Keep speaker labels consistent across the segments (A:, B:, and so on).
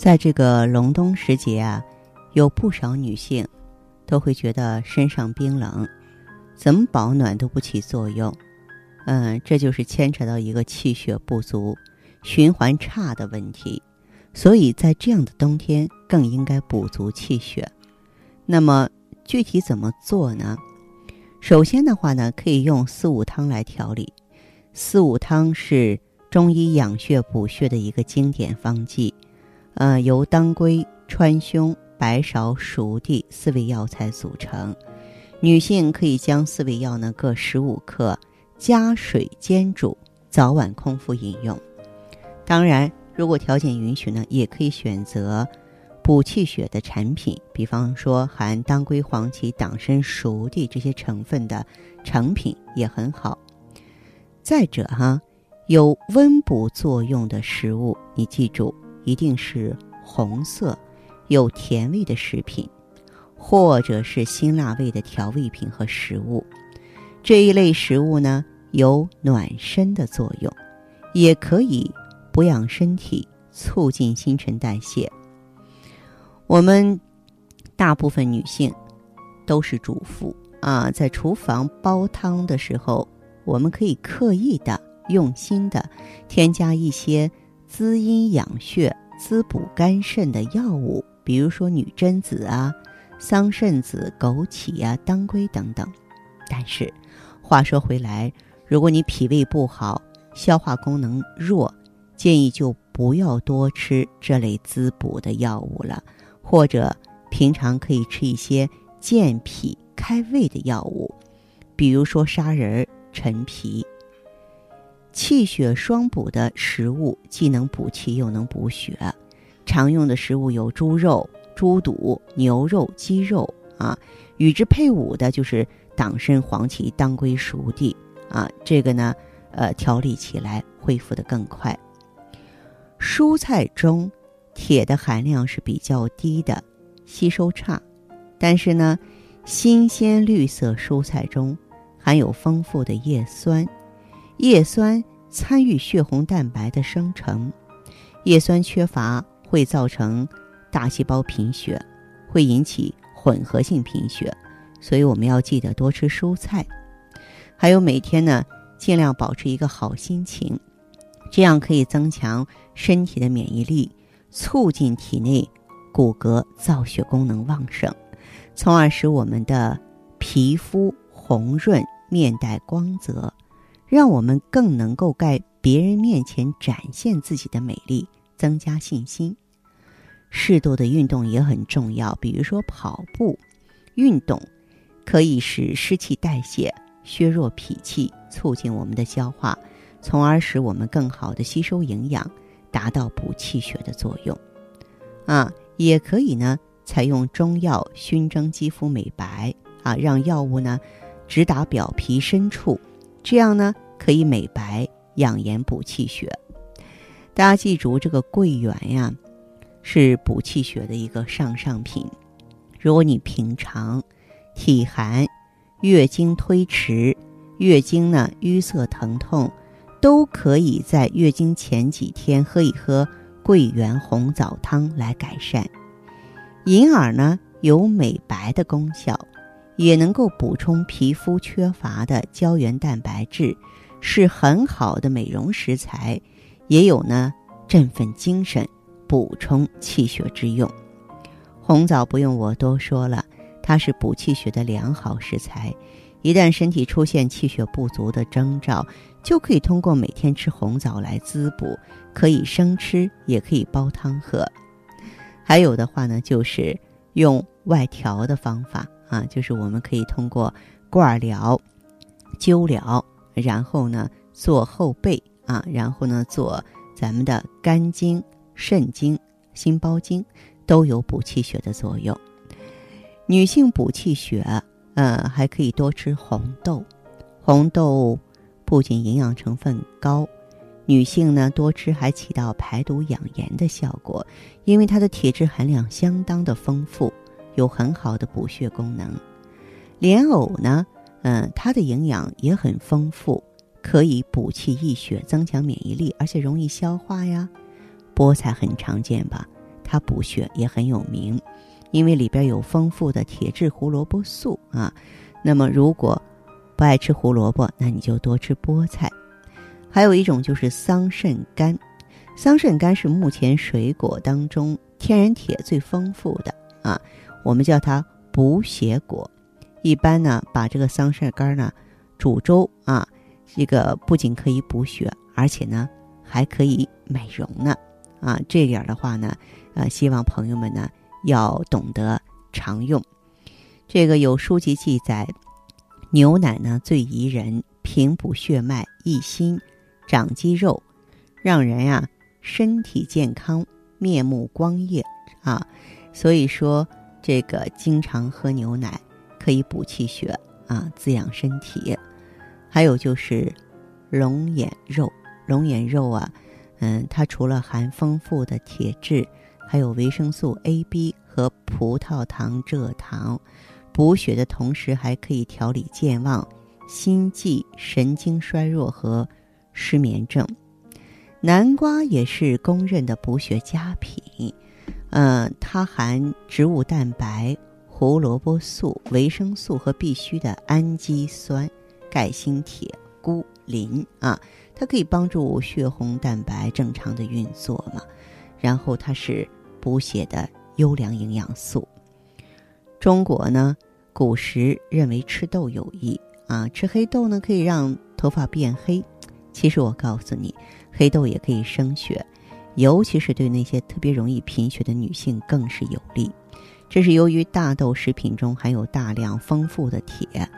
A: 在这个隆冬时节啊，有不少女性都会觉得身上冰冷，怎么保暖都不起作用。嗯，这就是牵扯到一个气血不足、循环差的问题，所以在这样的冬天更应该补足气血。那么具体怎么做呢？首先的话呢，可以用四物汤来调理。四物汤是中医养血补血的一个经典方剂，呃，由当归、川芎、白芍、熟地四味药材组成。女性可以将四味药呢各十五克。加水煎煮，早晚空腹饮用。当然，如果条件允许呢，也可以选择补气血的产品，比方说含当归、黄芪、党参、熟地这些成分的成品也很好。再者哈，有温补作用的食物，你记住，一定是红色、有甜味的食品，或者是辛辣味的调味品和食物。这一类食物呢，有暖身的作用，也可以补养身体，促进新陈代谢。我们大部分女性都是主妇啊，在厨房煲汤的时候，我们可以刻意的、用心的添加一些滋阴养血、滋补肝肾的药物，比如说女贞子啊、桑葚子、枸杞啊、当归等等。但是，话说回来，如果你脾胃不好、消化功能弱，建议就不要多吃这类滋补的药物了，或者平常可以吃一些健脾开胃的药物，比如说砂仁、陈皮。气血双补的食物，既能补气又能补血。常用的食物有猪肉、猪肚、牛肉、鸡肉啊，与之配伍的就是。党参、黄芪、当归、熟地啊，这个呢，呃，调理起来恢复的更快。蔬菜中铁的含量是比较低的，吸收差，但是呢，新鲜绿色蔬菜中含有丰富的叶酸，叶酸参与血红蛋白的生成，叶酸缺乏会造成大细胞贫血，会引起混合性贫血。所以我们要记得多吃蔬菜，还有每天呢，尽量保持一个好心情，这样可以增强身体的免疫力，促进体内骨骼造血功能旺盛，从而使我们的皮肤红润、面带光泽，让我们更能够在别人面前展现自己的美丽，增加信心。适度的运动也很重要，比如说跑步运动。可以使湿气代谢，削弱脾气，促进我们的消化，从而使我们更好的吸收营养，达到补气血的作用。啊，也可以呢，采用中药熏蒸肌肤美白啊，让药物呢直达表皮深处，这样呢可以美白养颜补气血。大家记住，这个桂圆呀，是补气血的一个上上品。如果你平常，体寒、月经推迟、月经呢淤塞疼痛，都可以在月经前几天喝一喝桂圆红枣汤来改善。银耳呢有美白的功效，也能够补充皮肤缺乏的胶原蛋白质，是很好的美容食材，也有呢振奋精神、补充气血之用。红枣不用我多说了。它是补气血的良好食材，一旦身体出现气血不足的征兆，就可以通过每天吃红枣来滋补，可以生吃，也可以煲汤喝。还有的话呢，就是用外调的方法啊，就是我们可以通过罐疗、灸疗，然后呢做后背啊，然后呢做咱们的肝经、肾经、心包经。都有补气血的作用。女性补气血，呃，还可以多吃红豆。红豆不仅营养成分高，女性呢多吃还起到排毒养颜的效果，因为它的铁质含量相当的丰富，有很好的补血功能。莲藕呢，嗯，它的营养也很丰富，可以补气益血，增强免疫力，而且容易消化呀。菠菜很常见吧？它补血也很有名，因为里边有丰富的铁质胡萝卜素啊。那么如果不爱吃胡萝卜，那你就多吃菠菜。还有一种就是桑葚干，桑葚干是目前水果当中天然铁最丰富的啊，我们叫它补血果。一般呢，把这个桑葚干呢煮粥啊，这个不仅可以补血，而且呢还可以美容呢。啊，这点的话呢，呃，希望朋友们呢要懂得常用。这个有书籍记载，牛奶呢最宜人，平补血脉，益心，长肌肉，让人呀身体健康，面目光艳啊。所以说，这个经常喝牛奶可以补气血啊，滋养身体。还有就是龙眼肉，龙眼肉啊。嗯，它除了含丰富的铁质，还有维生素 A、B 和葡萄糖蔗糖，补血的同时还可以调理健忘、心悸、神经衰弱和失眠症。南瓜也是公认的补血佳品，嗯，它含植物蛋白、胡萝卜素、维生素和必需的氨基酸、钙、锌、铁、钴、磷啊。它可以帮助血红蛋白正常的运作嘛，然后它是补血的优良营养素。中国呢，古时认为吃豆有益啊，吃黑豆呢可以让头发变黑。其实我告诉你，黑豆也可以生血，尤其是对那些特别容易贫血的女性更是有利。这是由于大豆食品中含有大量丰富的铁，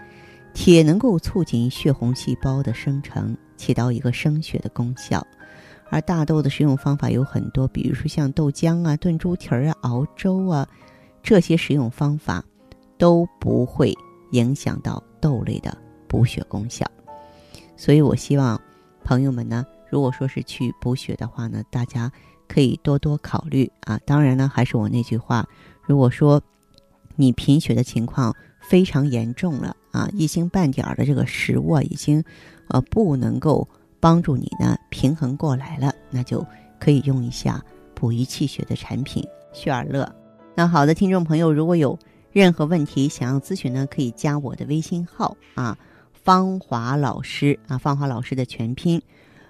A: 铁能够促进血红细胞的生成。起到一个生血的功效，而大豆的食用方法有很多，比如说像豆浆啊、炖猪蹄儿啊、熬粥啊，这些食用方法都不会影响到豆类的补血功效。所以我希望朋友们呢，如果说是去补血的话呢，大家可以多多考虑啊。当然呢，还是我那句话，如果说你贫血的情况非常严重了啊，一星半点儿的这个食物啊，已经。呃，不能够帮助你呢平衡过来了，那就可以用一下补益气血的产品血尔乐。那好的，听众朋友，如果有任何问题想要咨询呢，可以加我的微信号啊，芳华老师啊，芳华老师的全拼。